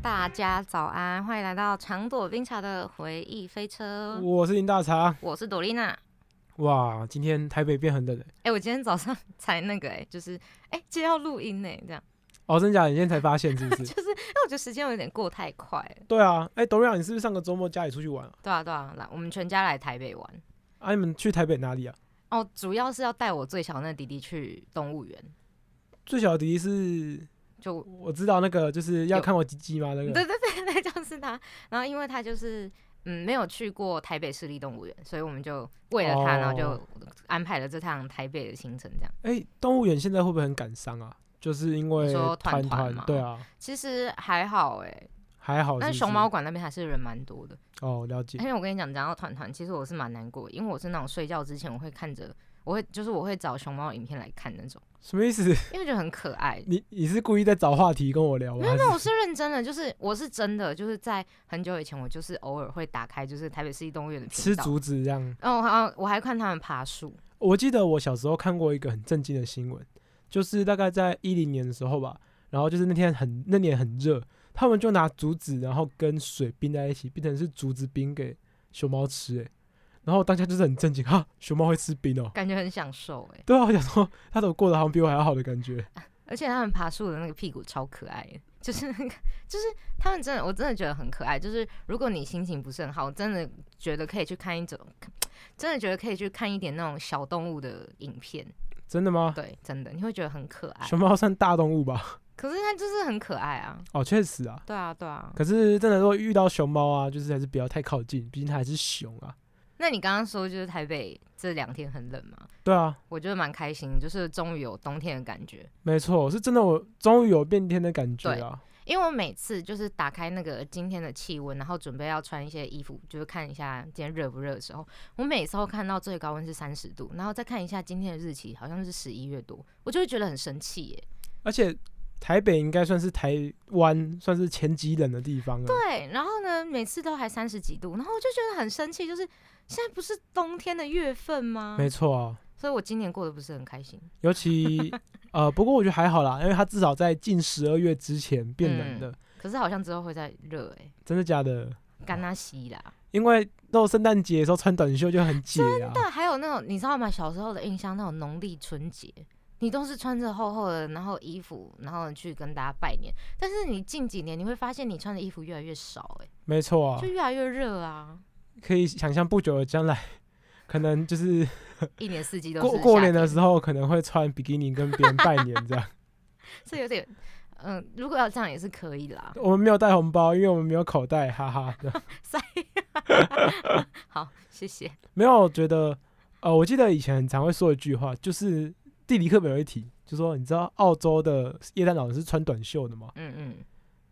大家早安，欢迎来到长朵冰茶的回忆飞车。我是林大茶。我是朵丽娜。哇，今天台北变很冷哎、哎、我今天早上才那个哎、就是哎，今天要录音呢，这样哦，真假的？你今天才发现是不是？就是因为我觉得时间有点过太快了。对啊，哎、朵丽娜，你是不是上个周末家里出去玩啊？对啊，对啊，来，我们全家来台北玩。啊，你们去台北哪里啊？哦，主要是要带我最小那弟弟去动物园，最小的弟弟是，就我知道那个就是要看我鸡鸡吗？那个对对对对，就是他。然后因为他就是嗯没有去过台北市立动物园，所以我们就为了他，然后就哦安排了这趟台北的行程。这样哎、动物园现在会不会很感伤啊？就是因为说团团嘛对啊，其实还好哎、还好是是但熊猫馆那边还是人蛮多的。哦，了解因。为我跟你讲，讲到团团，其实我是蛮难过的，因为我是那种睡觉之前我会看着，我会就是我会找熊猫影片来看那种，什么意思？因为觉得很可爱。你你是故意在找话题跟我聊吗？没有，没有，我是认真的，就是我是真的，就是在很久以前，我就是偶尔会打开就是台北市立动物园的，吃竹子这样？然后我还我还看他们爬树，我记得我小时候看过一个很震惊的新闻，就是大概在一零年的时候吧，然后就是那天很那年很热，他们就拿竹子然后跟水冰在一起，变成是竹子冰给熊猫吃，哎，然后当下就是很震惊，哈，熊猫会吃冰哦、感觉很享受哎，对啊，我想说它怎么过得好像比我还要好的感觉，而且它们爬树的那个屁股超可爱，就是那个就是它们真的我真的觉得很可爱，就是如果你心情不是很好，我真的觉得可以去看一种，真的觉得可以去看一点那种小动物的影片，真的吗？对，真的你会觉得很可爱，熊猫算大动物吧？可是它就是很可爱啊，哦，确实啊。对啊对啊。可是真的，如果遇到熊猫啊，就是还是不要太靠近，毕竟它还是熊啊。那你刚刚说就是台北这两天很冷吗？对啊，我觉得蛮开心，就是终于有冬天的感觉。没错，是真的，我终于有变天的感觉啊。因为我每次就是打开那个今天的气温，然后准备要穿一些衣服，就是看一下今天热不热的时候，我每次都看到最高温是三十度，然后再看一下今天的日期，好像是十一月多，我就会觉得很生气耶。而且台北应该算是台湾算是前几冷的地方了。对，然后呢，每次都还三十几度，然后我就觉得很生气，就是现在不是冬天的月份吗？没错啊，所以我今年过得不是很开心。尤其呃，不过我觉得还好啦，因为它至少在近十二月之前变冷的，可是好像之后会再热哎，真的假的？干那西啦。因为到圣诞节的时候穿短袖就很解啊。对，还有那种你知道吗？小时候的印象，那种农历春节，你都是穿着厚厚的，然后衣服，然后去跟大家拜年。但是你近几年你会发现，你穿的衣服越来越少、欸，没错啊就，越来越热啊，可以想象不久的将来，可能就是 一年四季都过过年的，时候可能会穿比基尼跟别人拜年这样。是有点。嗯，如果要这样也是可以啦。我们没有带红包，因为我们没有口袋，哈哈。好，谢谢。没有，我觉得，呃，我记得以前很常会说一句话，就是地理课本有一题，就说你知道澳洲的夜诞老人是穿短袖的吗？嗯嗯，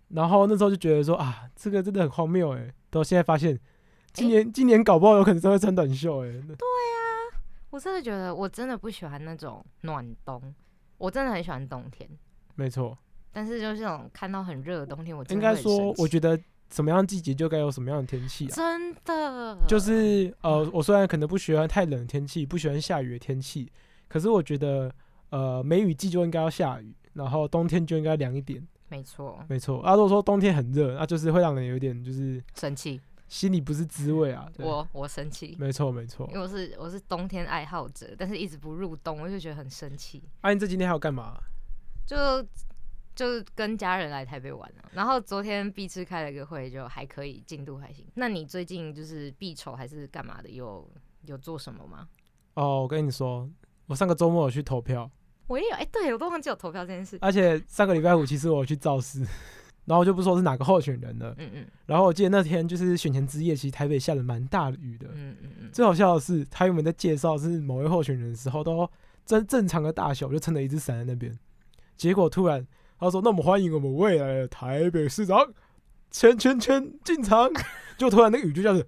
然后那时候就觉得说啊，这个真的很荒谬哎，到现在发现，今年、今年搞不好有可能真会穿短袖哎。我真的觉得我真的不喜欢那种暖冬，我真的很喜欢冬天。没错，但是就是这种看到很热的冬天，我真应该说，我觉得什么样的季节就该有什么样的天气啊。真的就是呃，我虽然可能不喜欢太冷的天气，不喜欢下雨的天气，可是我觉得呃，梅雨季就应该要下雨，然后冬天就应该凉一点。没错，没错，啊，如果说冬天很热，那就是会让人有点就是生气。心里不是滋味啊。我我生气，没错没错因。为我是我是冬天爱好者，但是一直不入冬，我就觉得很生气。啊，你这几天还要干嘛？就就是跟家人来台北玩了、然后昨天必吃开了个会，就还可以，进度还行。那你最近就是必筹还是干嘛的？有有做什么吗？哦，我跟你说，我上个周末有去投票，我也有，哎、对我都忘记有投票这件事。而且上个礼拜五其实我有去造势，然后我就不说是哪个候选人了。嗯嗯然后我记得那天就是选前之夜，其实台北下了蛮大的雨的。嗯嗯嗯，最好笑的是，他原本在介绍是某位候选人的时候，都正正常的大小，我就撑着一只伞在那边。结果突然他说：“那我们欢迎我们未来的台北市长圈圈圈进场。”就突然那个雨就这样子，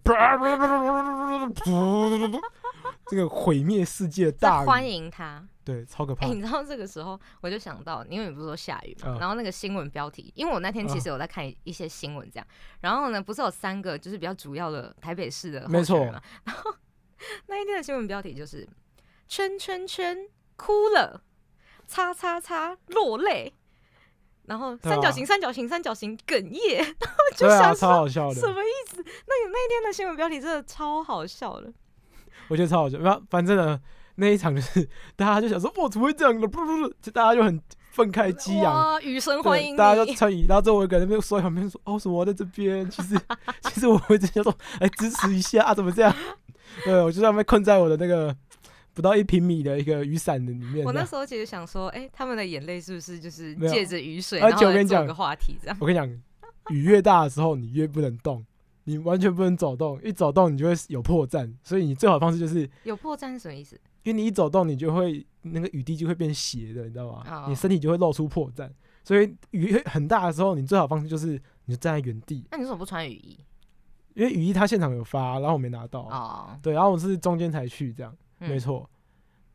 这个毁灭世界 大欢迎他。对，超可怕哎、。你知道这个时候我就想到，因为你不是说下雨嘛，嗯然后那个新闻标题，因为我那天其嗯实有在看一些新闻这样，然后呢，不是有三个就是比较主要的台北市的没错然后 那一天的新闻标题就是圈圈圈哭了，叉叉叉落泪，然后三角形三角形三角形哽咽，然后就想说超好笑的什，么意思？那个那一天的新闻标题真的超好笑的，我觉得超好笑。然后反正呢，那一场就是 大家就想说，哇，怎么会这样呢？不不不，就大家就很愤慨激昂。哇，雨神欢迎对，大家你就，参与，然后之后我一个人在那边说在旁边说，哦，什么我在这边，其实 其实我会直接说，来支持一下啊，怎么这样？对，我就在那边困在我的那个不到一平米的一个雨伞的里面。我那时候其实想说，哎、他们的眼泪是不是就是借着雨水，而然且我跟你讲个话题这样？我跟你讲，雨越大的时候，你越不能动，你完全不能走动，一走动你就会有破绽。所以你最好的方式就是，有破绽是什么意思？因为你一走动，你就会那个雨滴就会变斜的，你知道吗？哦你身体就会露出破绽。所以雨很大的时候，你最好的方式就是你就站在原地，那你为什么不穿雨衣？因为雨衣他现场有发，然后我没拿到。哦，对，然后我是中间才去，这样、嗯没，错，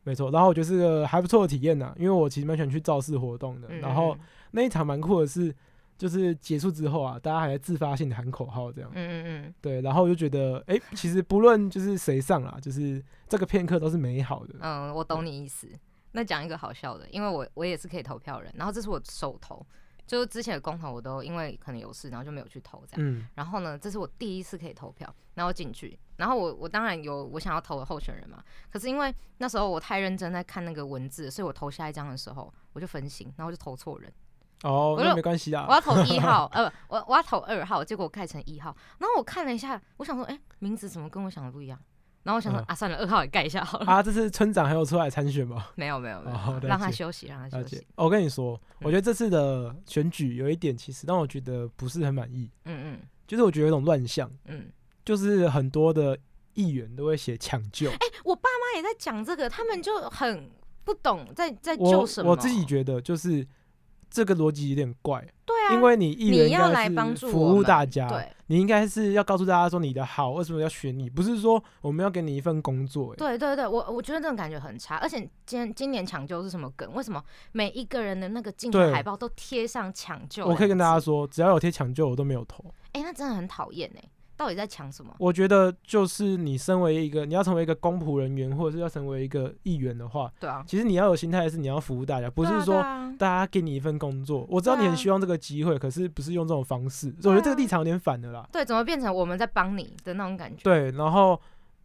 没错。然后我觉得是个还不错的体验呐，因为我其实蛮喜欢去造势活动的。嗯然后那一场蛮酷的是，就是结束之后啊，大家还在自发性的喊口号这样。嗯嗯嗯对，然后我就觉得，哎、其实不论就是谁上啦，就是这个片刻都是美好的。嗯，我懂你意思。那讲一个好笑的，因为我我也是可以投票人，然后这是我首投，就是之前的公投我都因为可能有事，然后就没有去投这样。嗯然后呢，这是我第一次可以投票，然后进去，然后我我当然有我想要投的候选人嘛，可是因为那时候我太认真在看那个文字，所以我投下一张的时候我就分心，然后就投错人，哦，那没关系啊我。要投一号，呃，我我要投二号，结果我改成一号，然后我看了一下，我想说，哎、名字怎么跟我想的不一样？然后我想说、嗯啊，算了，二号也盖一下好了。啊，这次村长还有出来参选吗？没有没有没有，哦让他休息，让他休息。。我跟你说，我嗯觉得这次的选举有一点其实让我觉得不是很满意，嗯嗯就是我觉得有一种乱象，嗯，就是很多的议员都会写抢救。哎我爸妈也在讲这个，他们就很不懂在在救什么。我自己觉得就是这个逻辑有点怪，对啊，因为你议员你要来帮助服务大家，对你应该是要告诉大家说你的好，为什么要选你，不是说我们要给你一份工作、欸。对对对，我我觉得这种感觉很差，而且今今年抢救是什么梗？为什么每一个人的那个竞选海报都贴上抢救？我可以跟大家，说，只要有贴抢救，我都没有投。哎、那真的很讨厌哎，到底在抢什么？我觉得就是你身为一个，你要成为一个公仆人员，或者是要成为一个议员的话，对啊，其实你要有心态是你要服务大家，不是说啊大家给你一份工作。我知道你很希望这个机会，可是不是用这种方式，所以我觉得这个立场有点反的啦。对，怎么变成我们在帮你的那种感觉？对，然后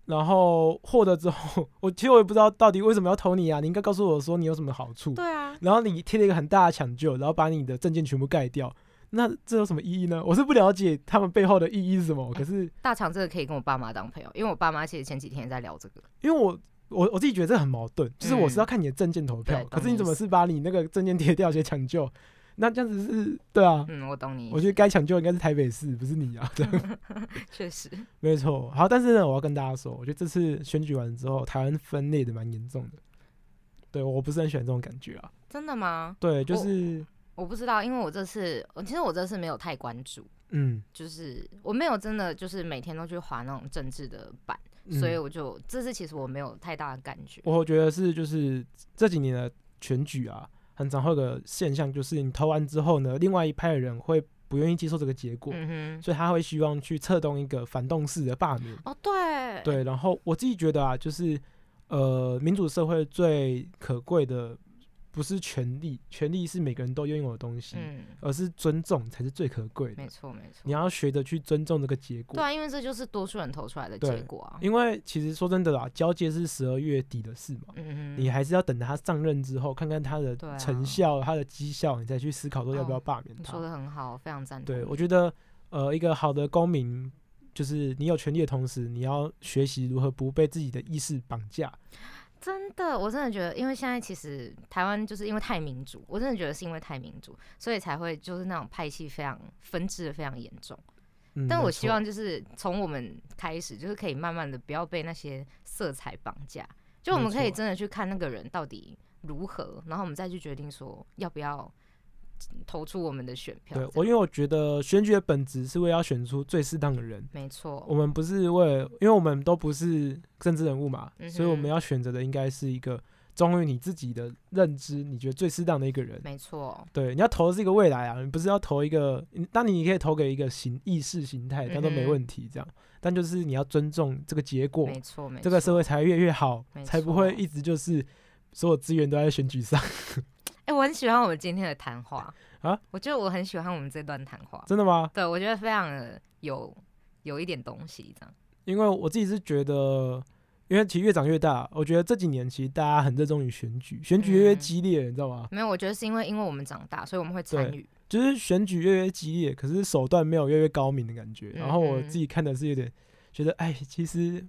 然后获得之后，我其实我也不知道到底为什么要投你啊，你应该告诉我说你有什么好处。对啊，然后你贴了一个很大的抢救，然后把你的证件全部盖掉，那这有什么意义呢？我是不了解他们背后的意义是什么，可是大厂这个可以跟我爸妈当朋友，因为我爸妈其实前几天也在聊这个。因为我。我我自己觉得这很矛盾，就是我是要嗯看你的证件投票，对可是你怎么是把你那个证件贴掉写抢救？那这样子是对啊，嗯，我懂你，我觉得该抢救应该是台北市，不是你啊。这样 确实，没错。好，但是呢，我要跟大家说，我觉得这次选举完之后，台湾分裂的蛮严重的。对我不是很喜欢这种感觉啊。真的吗？对，就我是我不知道，因为我这次，我其实我这次没有太关注，嗯，就是我没有真的就是每天都去划那种政治的版，嗯所以我就这次其实我没有太大的感觉。我觉得是就是这几年的选举啊，很常会有个现象，就是你投完之后呢，另外一派的人会不愿意接受这个结果，嗯，所以他会希望去策动一个反动式的罢免。哦对，对，然后我自己觉得啊，就是呃，民主社会最可贵的不是权利，权利是每个人都拥有的东西，嗯，而是尊重才是最可贵的没。错没错你。要学着去尊重这个结果对。啊，因为这就是多数人投出来的结果啊。因为其实说真的啦，交接是十二月底的事嘛，嗯，你还是要等他上任之后，看看他的成效、他的绩效，你再去思考说要不要哦罢免他。你说的很好，非常赞同。对，我觉得呃，一个好的公民，就是你有权利的同时，你要学习如何不被自己的意识绑架。真的，我真的觉得，因为现在其实台湾就是因为太民主，我真的觉得是因为太民主，所以才会就是那种派系非常分支的非常严重。嗯，但我希望就是从我们开始，就是可以慢慢的不要被那些色彩绑架，就我们可以真的去看那个人到底如何，然后我们再去决定说要不要投出我们的选票。对我，因为我觉得选举的本质是为了要选出最适当的人，没错，我们不是为了，因为我们都不是政治人物嘛，嗯所以我们要选择的应该是一个忠于你自己的认知，你觉得最适当的一个人。没错，对，你要投的是一个未来啊，你不是要投一个，你当你可以投给一个形意识形态，但都没问题，这样。但就是你要尊重这个结果，没错，没错。这个社会才越越好，才不会一直就是所有资源都在选举上。哎、我很喜欢我们今天的谈话 啊，我觉得我很喜欢我们这段谈话，真的吗？对我觉得非常的有有一点东西这样。因为我自己是觉得，因为其实越长越大，我觉得这几年其实大家很热衷于选举，选举越激烈，你知道吗？没有，我觉得是因为因为我们长大，所以我们会参与。就是选举越越激烈，可是手段没有越来越高明的感觉。然后我自己看的是有点觉得，哎，其实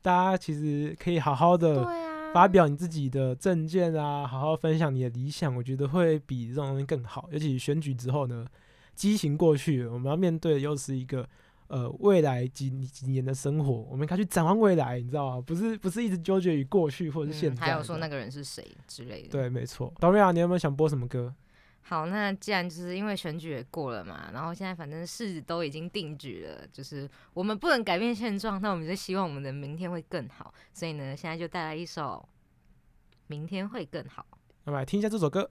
大家其实可以好好的对啊，发表你自己的政见啊，好好分享你的理想，我觉得会比这种东西更好。尤其选举之后呢，激情过去了，我们要面对的又是一个呃未来几几年的生活，我们该去展望未来，你知道吗？不是不是一直纠结于过去或者是现嗯、在。还有说那个个人是谁之类的。对，没错。导瑞啊，你有没有想播什么歌？好，那既然就是因为选举也过了嘛，然后现在反正事都已经定局了，就是我们不能改变现状，那我们就希望我们的明天会更好。所以呢，现在就带来一首《明天会更好》。那么来听一下这首歌。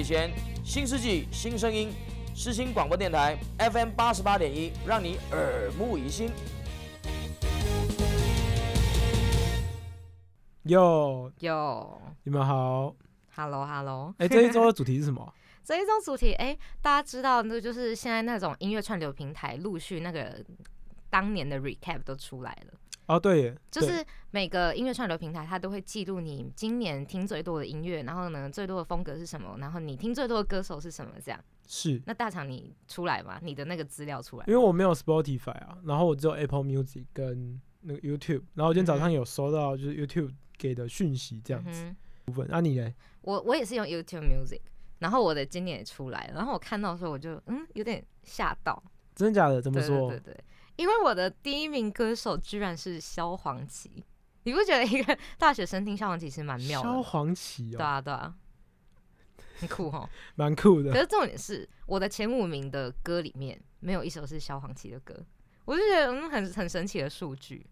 启贤，新世纪新声音，世新广播电台 FM 八十八点一，让你耳目一新。哟，哟你们好。，Hello Hello，哎、这一周的主题是什么？这一周主题，哎、大家知道，那就是现在那种音乐串流平台陆续那个当年的 recap 都出来了。哦，对耶，就是每个音乐串流平台，它都会记录你今年听最多的音乐，然后呢，最多的风格是什么，然后你听最多的歌手是什么，这样。是那大厂你出来嘛？你的那个资料出来因为我没有 Spotify 啊，然后我只有 Apple Music 跟那个 YouTube，然后我今天早上有收到就是 YouTube 给的讯息这样子嗯部分。那、你呢？我我也是用 YouTube Music，然后我的今年也出来了，然后我看到的时候我就嗯有点吓到，真的假的？怎么对说？对对对，因为我的第一名歌手居然是萧煌奇，你不觉得一个大学生听萧煌奇是蛮妙的萧的？煌奇对哦，啊对啊，很酷哦。蛮酷的可。是重点是我的前五名的歌里面没有一首是萧煌奇的歌，我就觉得嗯很很神奇的数据。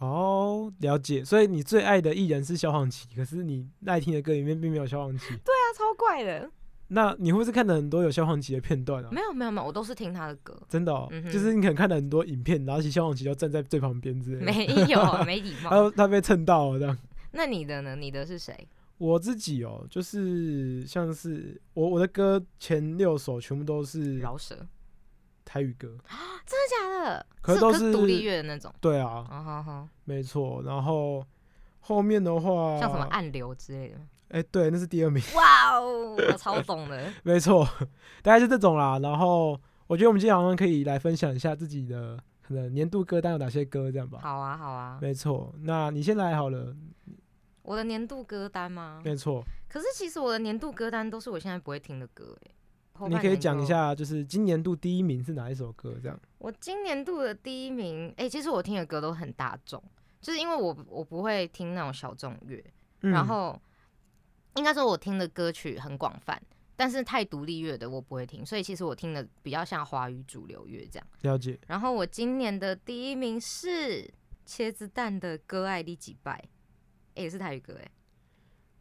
哦，了解。所以你最爱的艺人是萧煌奇，可是你爱听的歌里面并没有萧煌奇。对啊，超怪的。那你会不会是看了很多有萧煌奇的片段啊？没有没有没有，我都是听他的歌，真的哦，嗯就是你可能看了很多影片，然后其实萧煌奇就站在最旁边之类的。没有没礼貌。他他被蹭到了这样。那你的呢？你的是谁？我自己哦，就是像是我我的歌前六首全部都是饶舌，台语歌，真的假的？可是都是是独立乐的那种。对啊，哦好好，没错。然后后面的话，像什么暗流之类的。哎、对，那是第二名，哇哦，我 超懂的。没错，大概是这种啦。然后我觉得我们今天好像可以来分享一下自己的可能年度歌单有哪些歌，这样吧。好啊好啊，没错，那你先来好了，我的年度歌单吗？没错，可是其实我的年度歌单都是我现在不会听的歌哎。你可以。讲一下，就是今年度第一名是哪一首歌？这样我今年度的第一名，哎、其实我听的歌都很大众，就是因为我我不会听那种小众乐，嗯然后应该说我听的歌曲很广泛，但是太独立乐的我不会听，所以其实我听的比较像华语主流乐这样。了解，然后我今年的第一名是茄子蛋的《割爱你几拜》，哎、也是台语歌哎、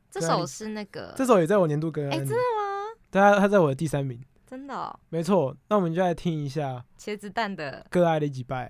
这首是那个，这首也在我年度歌哎、真的吗？对啊，它在我的第三名，真的、哦，没错。那我们就来听一下茄子蛋的《割爱你几拜》。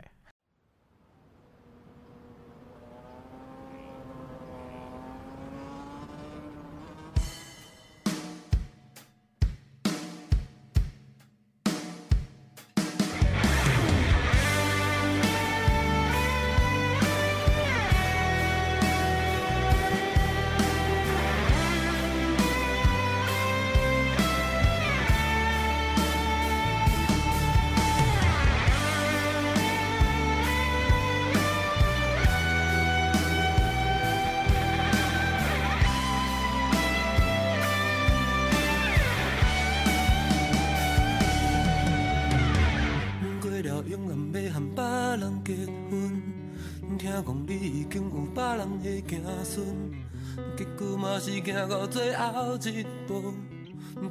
一步，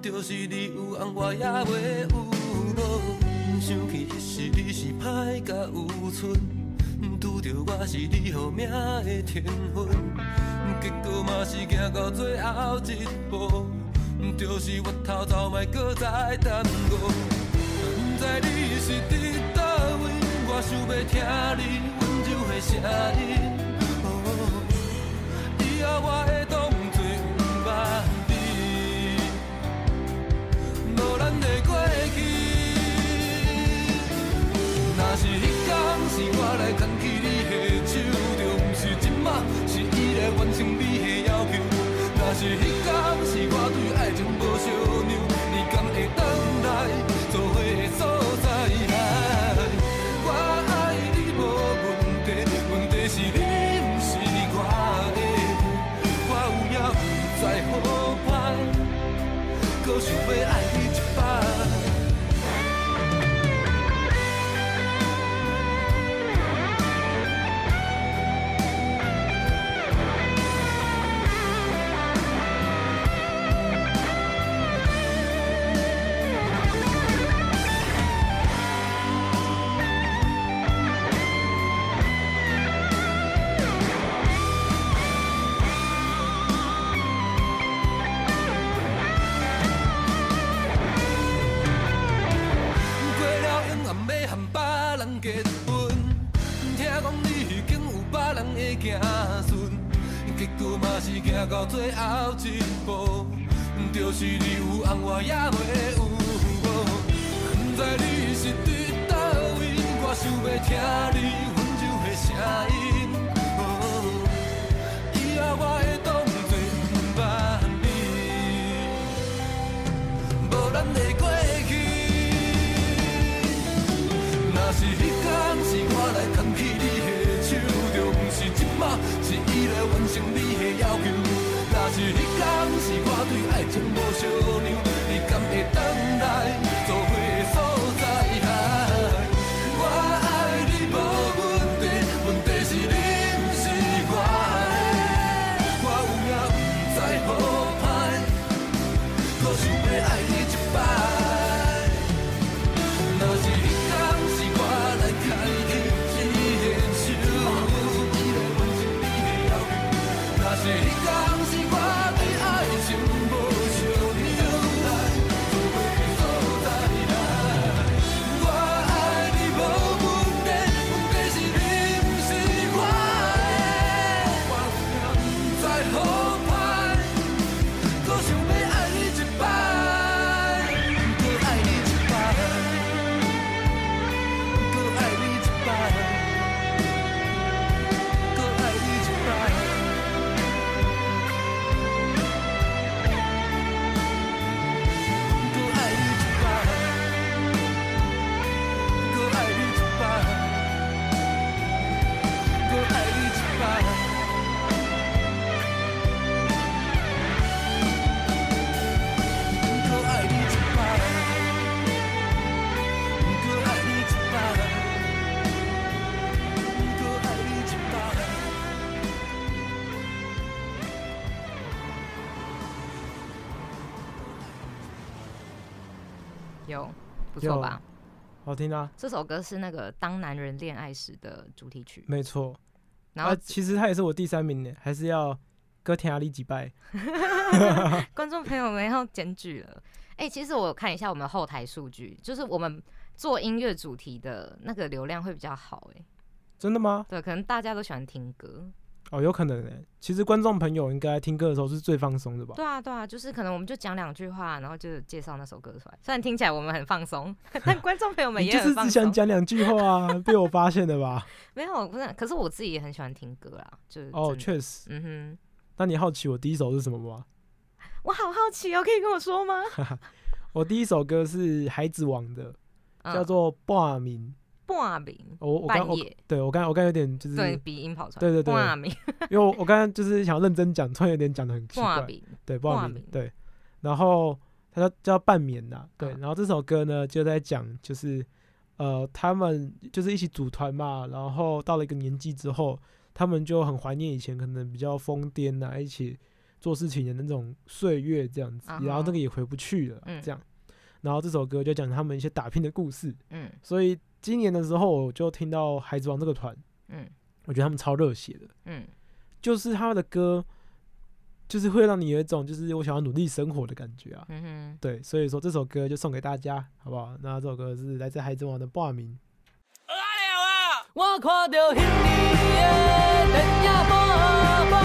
就是你有红我也袂有路。想起迄时你是歹甲有寸，拄着我是你予命的天分，结果嘛是行到最后一步，就是我头走莫搁再耽误。不知你是伫倒位，我想要听你温柔的声音。哦，以后我是错吧？好听啊，这首歌是那个《当男人恋爱时》的主题曲，没错。然后啊，其实他也是我第三名呢，还是要哥听阿里几拜。观众朋友们要检举了。哎、其实我看一下我们后台数据，就是我们做音乐主题的那个流量会比较好、哎，真的吗？对，可能大家都喜欢听歌。哦，有可能诶。其实观众朋友应该听歌的时候是最放松的吧？对啊，对啊，就是可能我们就讲两句话，然后就介绍那首歌出来。虽然听起来我们很放松，但观众朋友们你就是也很放松。只想讲两句话啊，被我发现的吧？没有，不是，可是我自己也很喜欢听歌啦，就是哦，确实。嗯哼，那你好奇我第一首是什么吗？我好好奇哦，可以跟我说吗？我第一首歌是海子王的，嗯叫做《半明》。半明，我我刚我，对我刚我刚有点就是对，鼻音跑出来，对对对。半明，因为我我刚刚就是想认真讲，突然有点讲的很奇怪。对，半明对。然后它叫叫半眠呐，对。嗯然后这首歌呢就在讲就是呃他们就是一起组团嘛，然后到了一个年纪之后，他们就很怀念以前可能比较疯癫呐，一起做事情的那种岁月这样子，然后这个也回不去了，嗯。这样。然后这首歌就讲他们一些打拼的故事，嗯。所以今年的时候我就听到孩子王这个团，嗯我觉得他们超热血的，嗯，就是他们的歌，就是会让你有一种就是我想要努力生活的感觉啊。嗯哼，对，所以说这首歌就送给大家，好不好？那这首歌是来自孩子王的《挂名》。我看到迄年的电影幕幕，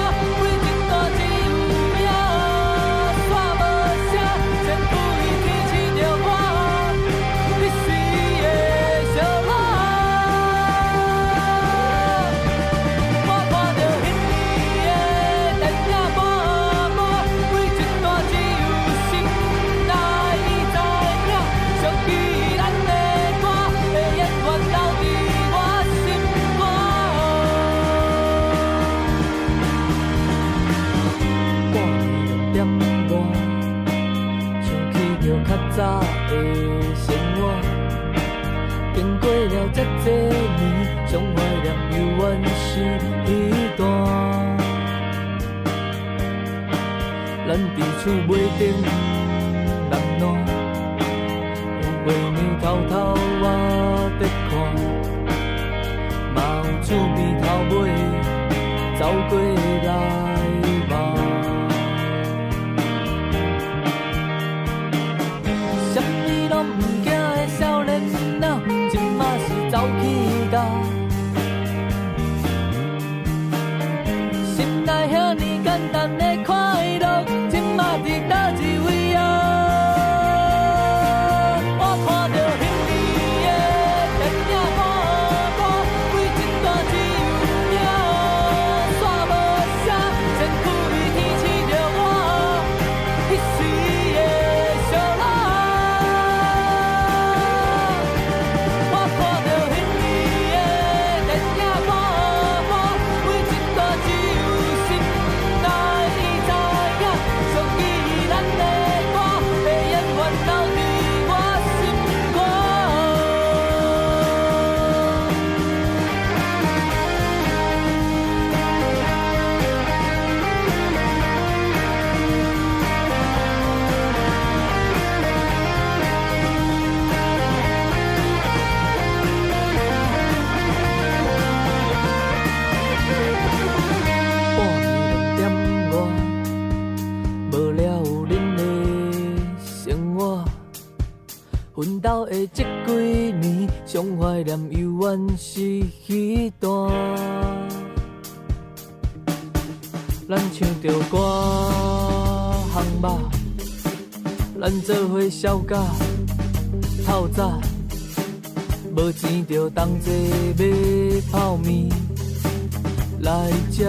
早的生活，经过了这多年，上怀念犹原是彼段。咱伫厝尾顶南暖，画面偷偷我伫看，嘛有厝边奋斗的这几年，上怀念犹原是彼段。咱唱着歌行吧，咱做伙痟甲透早，无钱着同齐买泡面。来吃。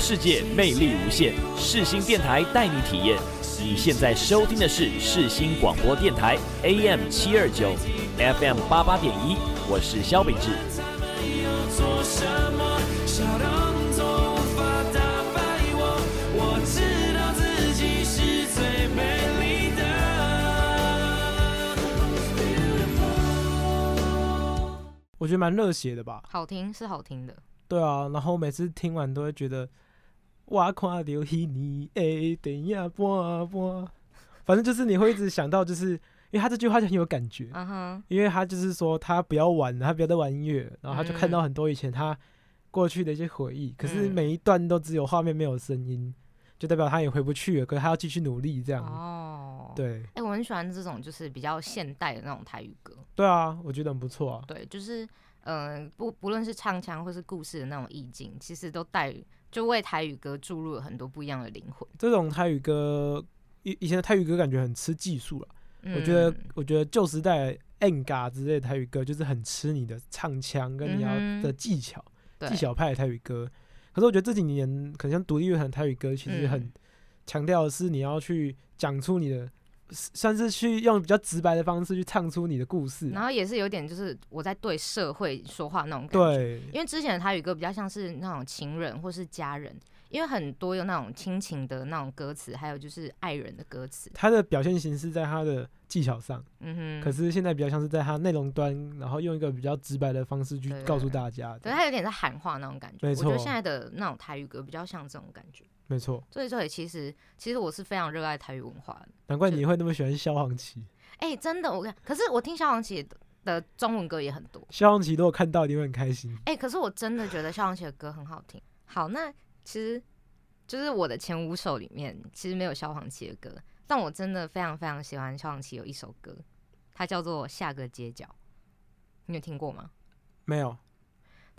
世界魅力无限，世新电台带你体验。你现在收听的是世新广播电台 AM 七二九，FM 八八点一，我是萧秉治。做什么，小动作无法打败我。我知道自己是最美丽的。我觉得蛮热血的吧。好听是好听的，对啊，然后每次听完都会觉得，我看到迄年的电影半半，反正就是你会一直想到，就是因为他这句话就很有感觉，因为他就是说他不要玩，他不要再玩音乐，然后他就看嗯到很多以前他过去的一些回忆，可是嗯每一段都只有画面没有声音，就代表他也回不去了，可是他要继续努力这样。哦，，对哎、我很喜欢这种就是比较现代的那种台语歌。对啊，我觉得很不错啊。对，就是嗯、呃不不论是唱腔或是故事的那种意境，其实都带就为台语歌注入了很多不一样的灵魂。这种台语歌，以以前的台语歌感觉很吃技术了。我觉得嗯，我觉得旧时代 N 嘎之类的台语歌，就是很吃你的唱腔跟你要的技巧，对技巧派的台语歌。可是我觉得这几年，可能像独立乐团台语歌，其实很嗯强调的是你要去讲出你的，算是去用比较直白的方式去唱出你的故事。然后也是有点就是我在对社会说话那种感觉。对，因为之前的台语歌比较像是那种情人或是家人，因为很多有那种亲情的那种歌词，还有就是爱人的歌词。他的表现形式在他的技巧上，嗯哼，可是现在比较像是在他内容端，然后用一个比较直白的方式去告诉大家。对，它有点在喊话那种感觉。没我觉得现在的那种台语歌比较像这种感觉。没错，所以说，其实其实我是非常热爱台语文化的。难怪你会那么喜欢萧煌奇。哎、真的，我看，可是我听萧煌奇的的中文歌也很多。萧煌奇如果看到，一定会很开心。哎、可是我真的觉得萧煌奇的歌很好听。好，那其实就是我的前五首里面，其实没有萧煌奇的歌，但我真的非常非常喜欢萧煌奇有一首歌，它叫做《下个街角》，你有听过吗？没有，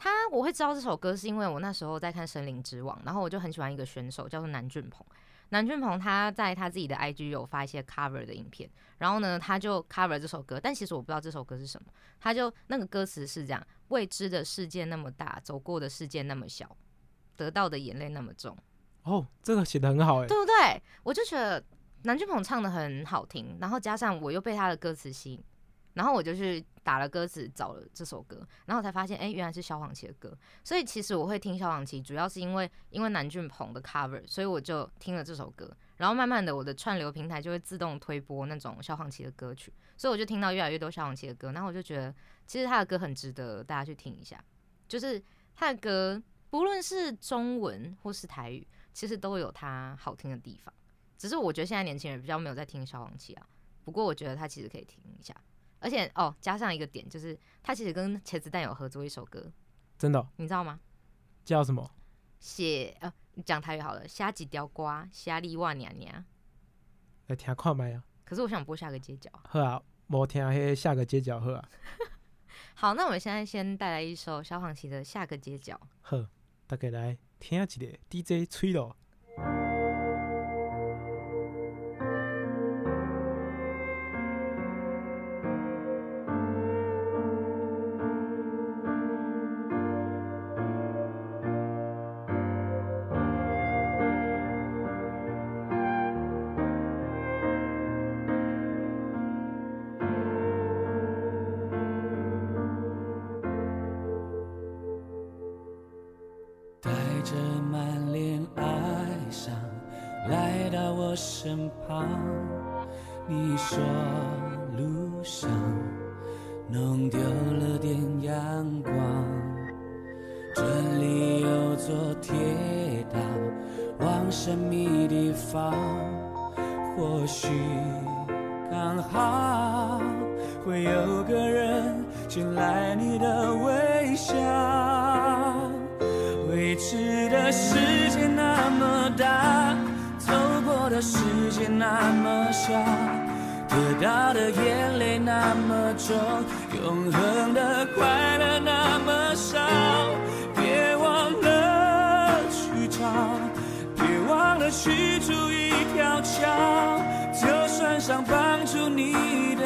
他我会知道这首歌，是因为我那时候在看《森林之王》，然后我就很喜欢一个选手叫做南俊鹏。南俊鹏他在他自己的 IG 有发一些 cover 的影片，然后呢，他就 cover 这首歌，但其实我不知道这首歌是什么。他就那个歌词是这样：未知的世界那么大，走过的世界那么小，得到的眼泪那么重，哦，这个写的很好哎。对不对？我就觉得南俊鹏唱的很好听，然后加上我又被他的歌词吸引，然后我就去打了歌词找了这首歌，然后才发现，哎、原来是萧煌奇的歌。所以其实我会听萧煌奇，主要是因为因为南俊鹏的 cover，所以我就听了这首歌。然后慢慢的，我的串流平台就会自动推播那种萧煌奇的歌曲，所以我就听到越来越多萧煌奇的歌。然后我就觉得，其实他的歌很值得大家去听一下，就是他的歌，不论是中文或是台语，其实都有他好听的地方。只是我觉得现在年轻人比较没有在听萧煌奇啊，不过我觉得他其实可以听一下。而且哦，加上一个点就是，他其实跟茄子蛋有合作一首歌，真的哦、你知道吗？叫什么？写呃，你讲台语好了，虾几条瓜，虾粒哇娘娘。来听看麦啊。可是我想播下个街角。好啊，无听迄下个街角好啊。好，那我们现在先带来一首萧煌奇的《下个街角》。好，大家来听一下 DJ 吹咯。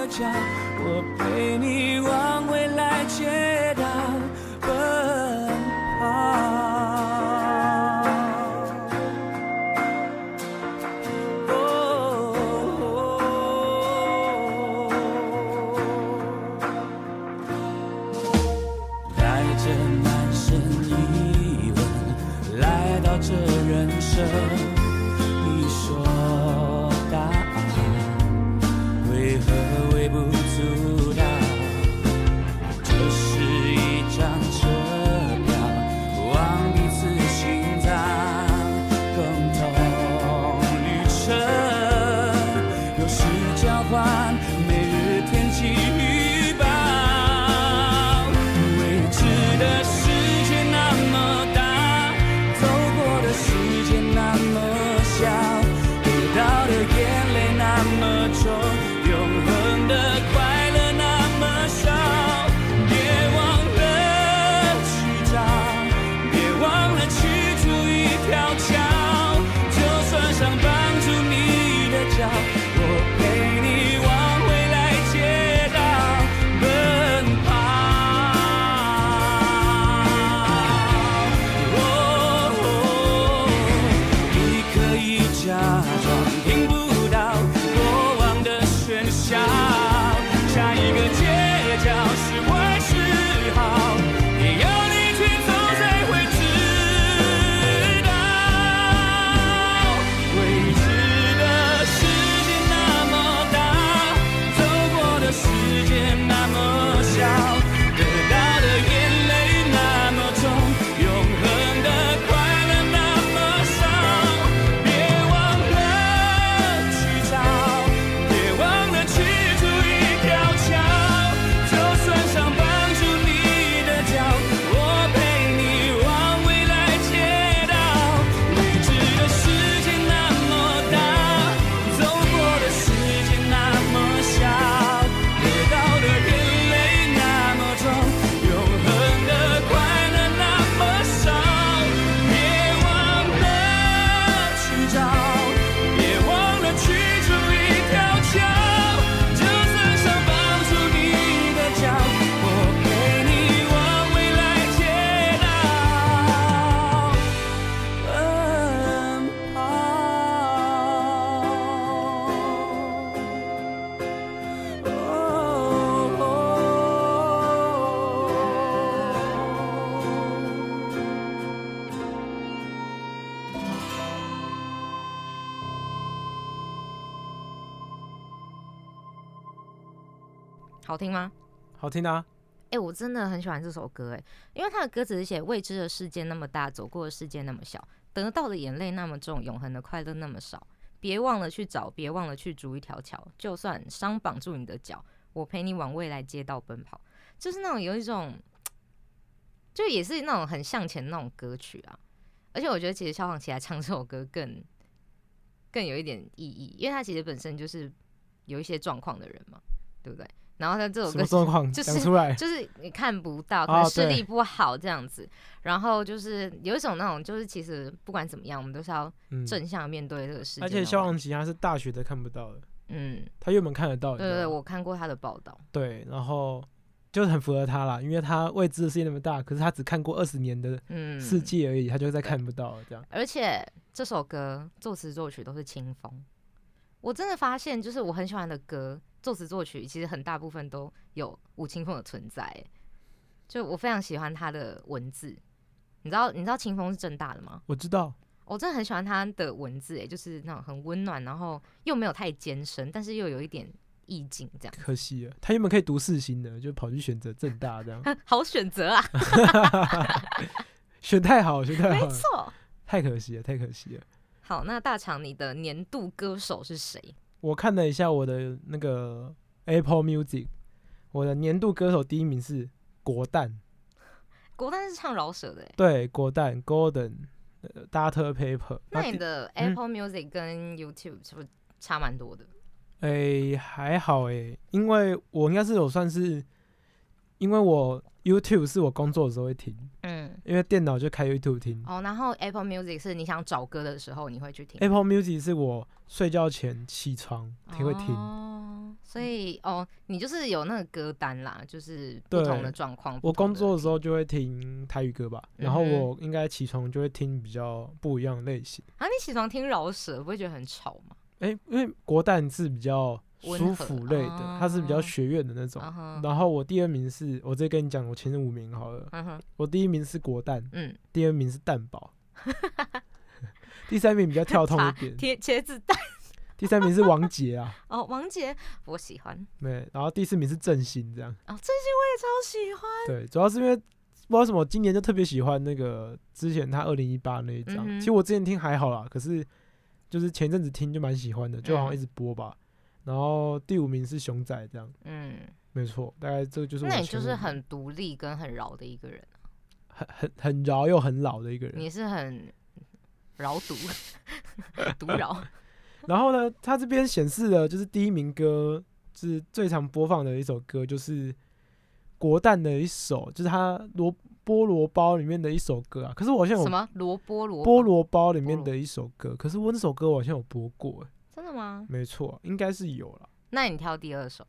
家，我陪你往未来前好听啊！哎、我真的很喜欢这首歌哎，因为它的歌词是写未知的世界那么大，走过的世界那么小，得到的眼泪那么重，永恒的快乐那么少。别忘了去找，别忘了去筑一条桥，就算伤绑住你的脚，我陪你往未来街道奔跑。就是那种有一种，就也是那种很向前那种歌曲啊。而且我觉得其实萧煌奇来唱这首歌更更有一点意义，因为他其实本身就是有一些状况的人嘛，对不对？然后他这首歌状况就是出来就是 你看不到，可哦能视力不好这样子。然后就是有一种那种，就是其实不管怎么样，我们都是要嗯正向面对这个世界。而且萧煌奇他是大学都看不到的，嗯，他原本看得到，对对我看过他的报道。对，然后就是很符合他啦，因为他未知的世界那么大，可是他只看过二十年的嗯世界而已，他就再看不到了这样。而且这首歌作词作曲都是清风，我真的发现，就是我很喜欢的歌，作词作曲其实很大部分都有吴青峰的存在。欸就我非常喜欢他的文字，你知道你知道清风是正大的吗？我知道，我真的很喜欢他的文字，哎，就是那种很温暖，然后又没有太艰深，但是又有一点意境，这样可惜了，他原本可以读四星的，就跑去选择正大这样，好选择啊！选太好，选太好，没错，太可惜了，太可惜了。好，那大厂你的年度歌手是谁？我看了一下我的那个 Apple Music，我的年度歌手第一名是国蛋，国蛋是唱饶舌的，哎，对，国蛋 Golden，呃，Data Paper。那你的嗯 Apple Music 跟 YouTube 是不是差蛮多的？诶、还好诶、因为我应该是有算是，因为我 YouTube 是我工作的时候会听，嗯，因为电脑就开 YouTube 听。哦，然后 Apple Music 是你想找歌的时候你会去听 Apple Music 是我睡觉前起床听会听，哦，所以哦，你就是有那个歌单啦，就是不同的状况。我工作的时候就会听台语歌吧，然后我应该起床就会听比较不一样的类型。啊，你起床听饶舌不会觉得很吵吗？诶、因为国蛋是比较舒服类的，它是比较学院的那种。然后我第二名是，我直接跟你讲，我前五名好了。我第一名是国蛋，嗯，第二名是蛋堡，第三名比较跳痛一 点，茄茄子蛋第三名是王杰啊，哦，王杰我喜欢对，然后第四名是郑兴，这样。哦，郑兴我也超喜欢。对，主要是因为不知道为什么，今年就特别喜欢那个之前他二零一八那一张。嗯其实我之前听还好啦，可是就是前阵子听就蛮喜欢的，就好像嗯一直播吧。然后第五名是熊仔，这样。嗯，没错，大概这个就是我那你就是很独立跟很饶的一个人，很很很饶又很老的一个人。你是很饶毒。毒饶。然后呢，他这边显示的就是第一名歌是最常播放的一首歌，就是国蛋的一首，就是他罗菠萝包里面的一首歌啊。可是我好像有什么？萝菠萝菠萝包里面的一首歌，可是我那首歌我好像有播过，欸真的吗？没错，应该是有了。那你挑第二首。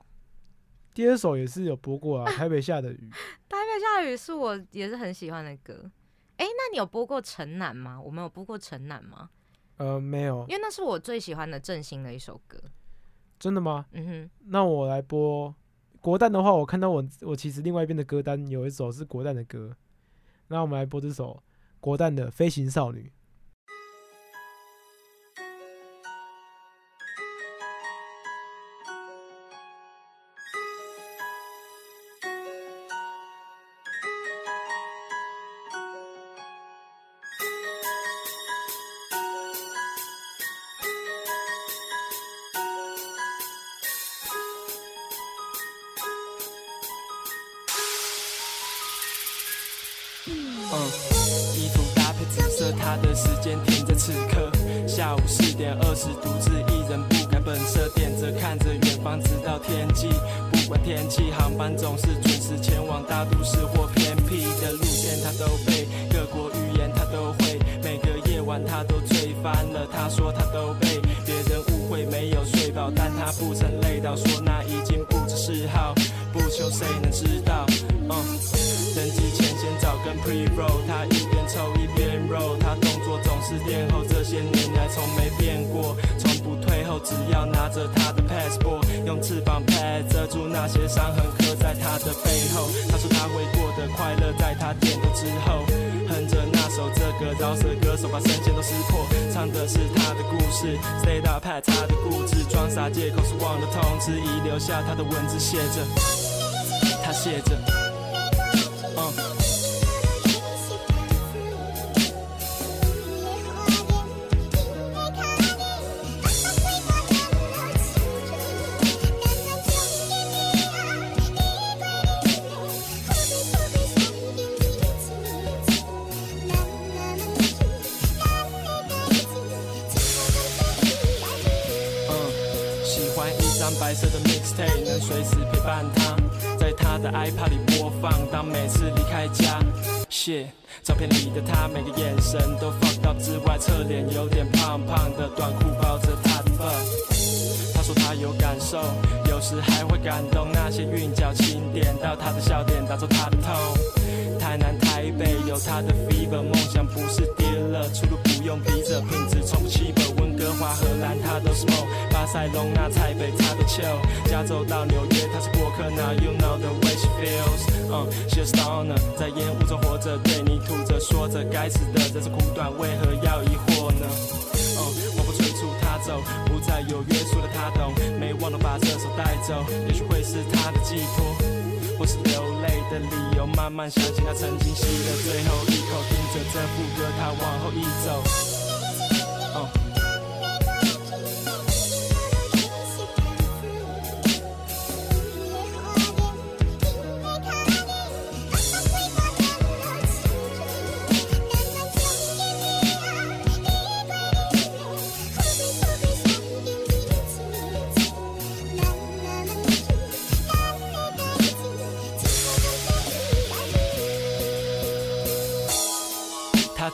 第二首也是有播过啊，《台北下的雨》。台北下雨是我也是很喜欢的歌。哎、那你有播过《城南》吗？我们有播过《城南》吗？呃，没有因，为那是我最喜欢的郑兴的一首歌。真的吗？嗯哼，那我来播国蛋的话，我看到我我其实另外一边的歌单有一首是国蛋的歌，那我们来播这首国蛋的《飞行少女》。嗯，衣服搭配紫色，他的时间停在此刻。下午四点二十，独自一人不改本色，点着看着远方，直到天际。不管天气，航班总是准时前往大都市或偏僻的路线，他都背。各国语言他都会，每个夜晚他都醉翻了。他说他都被别人误会没有睡饱，但他不曾累到，说那已经不知嗜好，不求谁能知道。嗯，登机前先找根 pre roll，他一边抽一边 roll，他动作总是垫后，这些年来从没变过，从不退后，只要拿着他的 passport，用翅膀 pad 遮住那些伤痕刻在他的背后。他说他会过得快乐，在他点头之后，哼着那首这个饶舌歌手把声线都撕破，唱的是他的故事，stay up pat 他的固执，装傻借口是忘了通知遗留下他的文字写着，他写着。嗯，照片里的他，每个眼神都放到之外，侧脸有点胖胖的，短裤包着他的 butt。他说他有感受，有时还会感动那些韵脚轻点到他的笑点，打中他的痛。台南、台北有他的 fever，梦想不是跌了出路不用逼着，品质从不欺本。温哥华、荷兰他都是 smoke，巴塞隆那、台北他都 chill，加州到纽约他是过客，Now you know the way she feels，嗯、she a stoner，在烟雾中活着，对你吐着说着，该死的人生苦短，为何要疑惑呢？嗯，我不催促他走，不再有约束的他懂，没忘了把这首带走，也许会是他的寄托。或是流泪的理由，慢慢想起他曾经吸的最后一口，听着这副歌，他往后一走。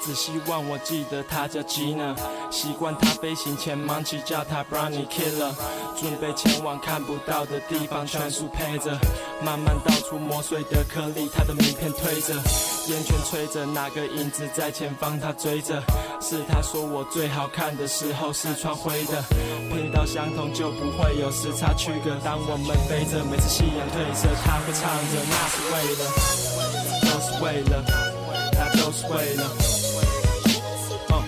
只希望我记得他叫 Gina，习惯他飞行前忙起叫他 Brownie Killer，准备前往看不到的地方，全速配着，慢慢倒出磨碎的颗粒，他的名片推着，烟圈吹着，哪个影子在前方他追着，是他说我最好看的时候是穿灰的，频道相同就不会有时差区隔，当我们飞着，每次夕阳褪色，他会唱着，那是为了，都是为了，都是为了。哦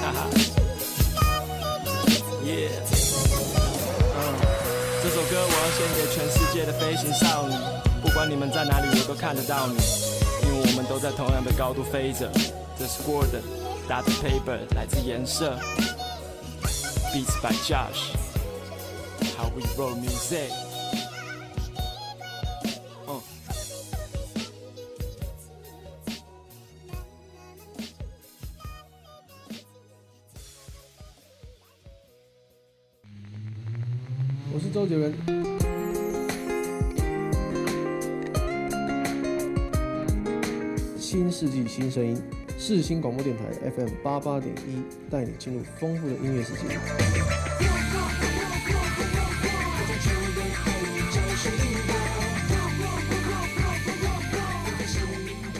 哈哈，Yeah，嗯，这首歌我要献给全世界的飞行少女，不管你们在哪里，我都看得到你，们都在同样的高度飞着。这是 Gordon，打的 Paper 来自颜色，Beats by Josh，How we roll music。嗯。我是周杰伦。世新广播电台 FM 八八点一，带你进入丰富的音乐世界。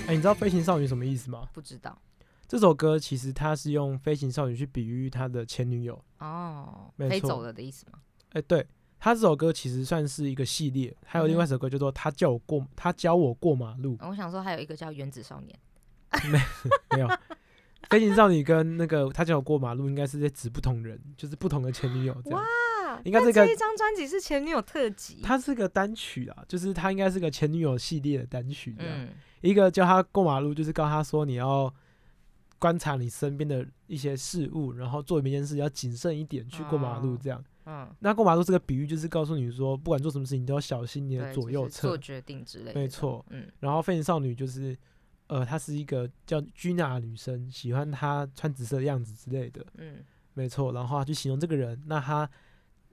哎、你知道“飞行少女”什么意思吗？不知道这首歌其实它是用飞行少女去比喻他的前女友。哦，没错飞走了的意思吗？哎、对，他这首歌其实算是一个系列，还有另外一首歌叫做《他叫我过他教我过马路》我想说还有一个叫《原子少年 没 没有。飞行少女跟那个他叫我过马路，应该是在指不同人，就是不同的前女友这》样。哇，应该这个那这一张专辑是前女友特辑。它是个单曲啊，就是它应该是个前女友系列的单曲这样。嗯一个叫他过马路，就是告诉他说你要观察你身边的一些事物，然后做每件事要谨慎一点去过马路哦这样。嗯，那过马路这个比喻就是告诉你说，不管做什么事情都要小心你的，左右侧就是做。决定之类的。没错，嗯然后飞行少女就是，呃，她是一个叫居娜的女生，喜欢她穿紫色的样子之类的。嗯没错，然后她去形容这个人，那她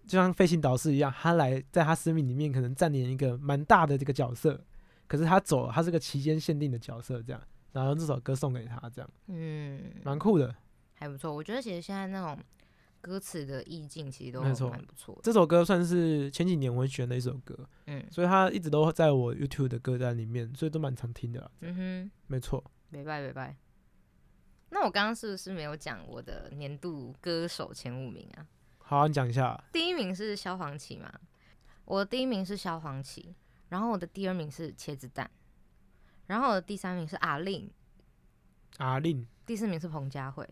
就像飞行导师一样，她来在她生命里面可能占领一个蛮大的这个角色，可是她走了，她是个期间限定的角色，这样，然后用这首歌送给她，这样嗯，蛮酷的。还不错。我觉得其实现在那种歌词的意境其实都蛮不错。这首歌算是前几年我选的一首歌，嗯所以它一直都在我 YouTube 的歌单里面，所以都蛮常听的啦。嗯哼，没错，没拜没拜。那我刚刚是不是没有讲我的年度歌手前五名啊？好啊，你讲一下。第一名是萧煌奇嘛，我的第一名是萧煌奇，然后我的第二名是茄子蛋，然后我的第三名是阿令，阿令第四名是彭佳慧，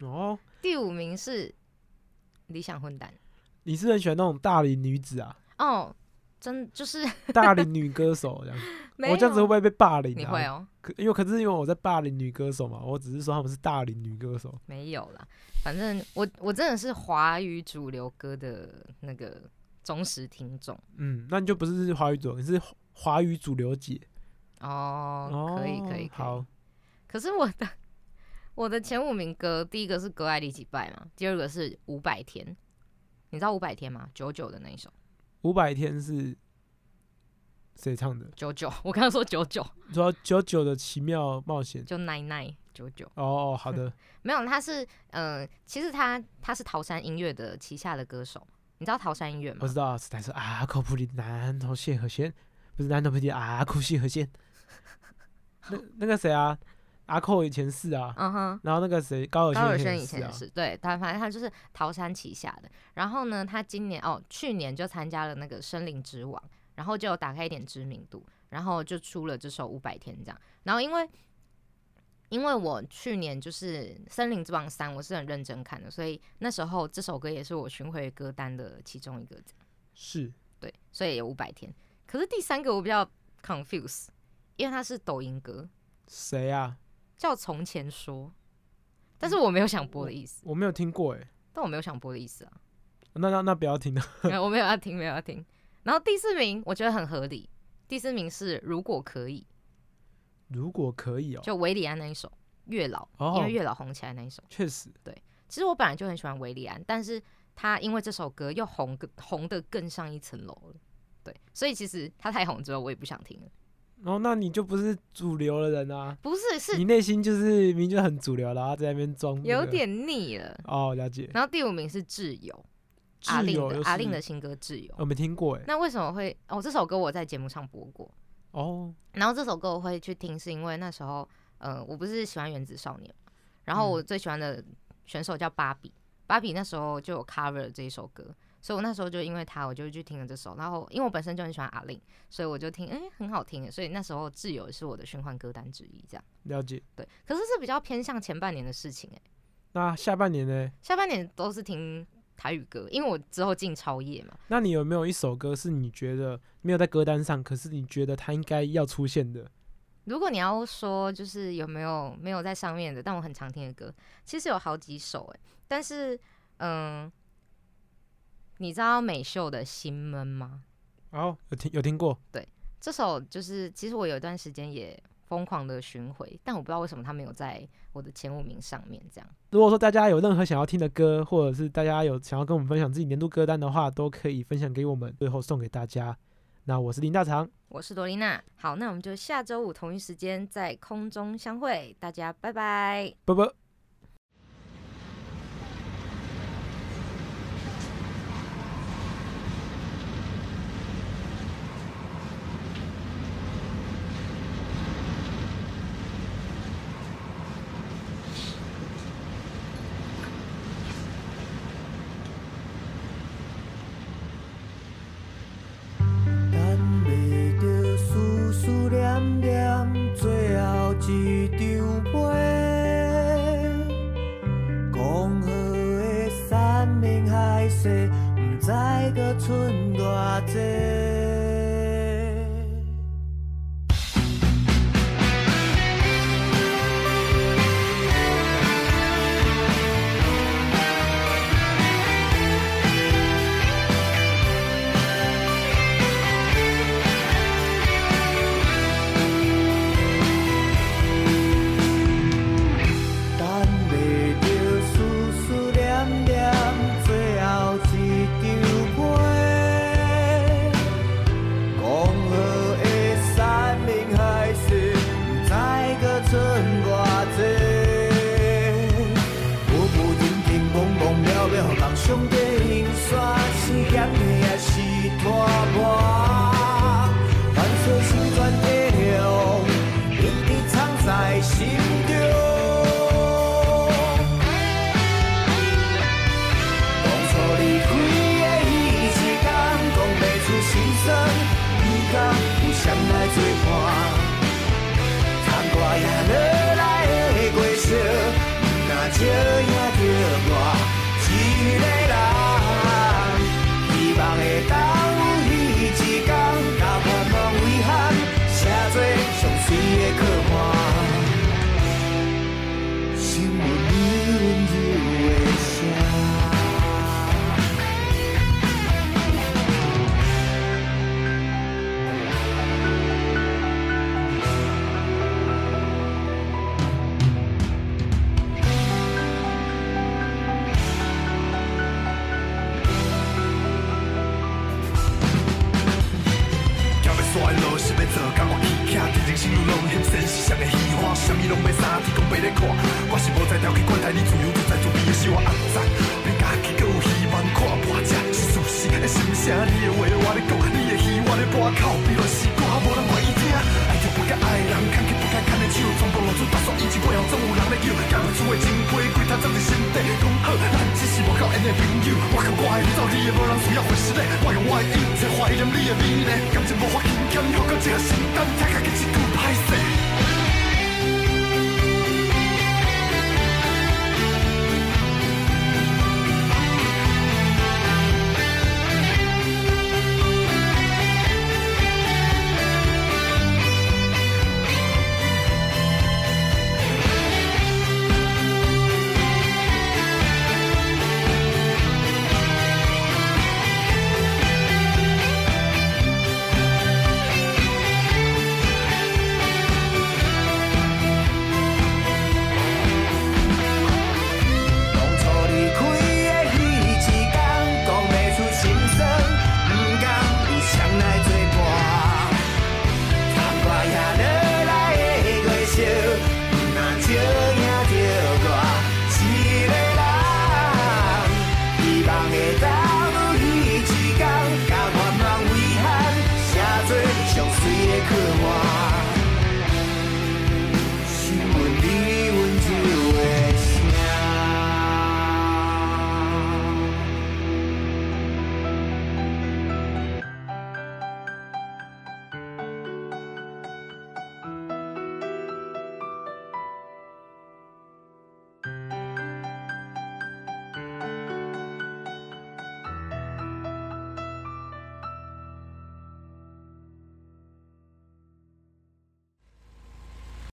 哦，第五名是理想混蛋。你是很喜欢那种大龄女子啊，哦，真就是 大龄女歌手这样。我这样子会不会被霸凌、啊？你会哦。可因为可是因为我在霸凌女歌手嘛，我只是说他们是大龄女歌手。没有啦，反正我我真的是华语主流歌的那个忠实听众嗯，那你就不是华语主流，你是华语主流姐。哦，可以可以可以。好，可是我的我的前五名歌，第一个是《格爱第几拜》嘛，第二个是《五百天》，你知道《五百天》吗？九九的那一首五百天是谁唱的？九九，我刚刚说九九，你说九九的奇妙冒险。就奶奶九九。哦哦，好的，没有，他是呃，其实他他是桃山音乐的旗下的歌手，你知道桃山音乐吗我？知道，是他说啊，口普里南头谢和弦，不是南头普里啊，库谢和弦。那那个谁啊，阿寇以前是啊，嗯哼，然后那个谁高尔高尔宣以前也，是，对，他反正他就是桃山旗下的。然后呢，他今年哦，去年就参加了那个《森林之王》，然后就有打开一点知名度，然后就出了这首《五百天》这样。然后因为因为我去年就是《森林之王三》，我是很认真看的，所以那时候这首歌也是我巡回歌单的其中一个，是对，所以有五百天。可是第三个我比较 confuse，因为它是抖音歌，谁啊？叫《从前说》，但是我没有想播的意思，我没有听过哎，但我没有想播的意思啊。那那那不要听 了。我没有要听，没有要听。然后第四名我觉得很合理，第四名是如果可以，如果可以哦，就维里安那一首《月老》，哦因为月老红起来那一首。确实，对，其实我本来就很喜欢维里安，但是他因为这首歌又红个红的更上一层楼了。对，所以其实他太红之后，我也不想听了。哦，那你就不是主流的人啊。不是，是你内心就是明明就很主流，然后在那边装、那个有点腻了。哦，了解。然后第五名是挚友，阿令的阿令的新歌《挚友》。我没听过哎。那为什么会哦？这首歌我在节目上播过。哦，然后这首歌我会去听，是因为那时候，呃，我不是喜欢原子少年嘛，然后我最喜欢的选手叫芭比，芭比那时候就有 cover 这一首歌，所以我那时候就因为他，我就去听了这首。然后因为我本身就很喜欢阿令，所以我就听，哎、很好听，所以那时候挚友是我的循环歌单之一，这样。了解。对，可是是比较偏向前半年的事情、哎，那下半年呢？下半年都是听台语歌，因为我之后进超夜嘛。那你有没有一首歌是你觉得没有在歌单上，可是你觉得它应该要出现的？如果你要说就是有没有没有在上面的，但我很常听的歌，其实有好几首哎、但是嗯，你知道美秀的《心闷》吗？哦，有听有听过。对，这首就是其实我有一段时间也疯狂的巡回，但我不知道为什么他没有在我的前五名上面。这样，如果说大家有任何想要听的歌，或者是大家有想要跟我们分享自己年度歌单的话，都可以分享给我们，最后送给大家。那我是林大长，我是朵琳娜。好，那我们就下周五同一时间在空中相会，大家拜拜。啵啵。朋友，我甲我的，走你的，无人需要回实的，我用我的一切换伊你的美丽，感情无法勉强，又搁一个承担，听甲结一句歹势。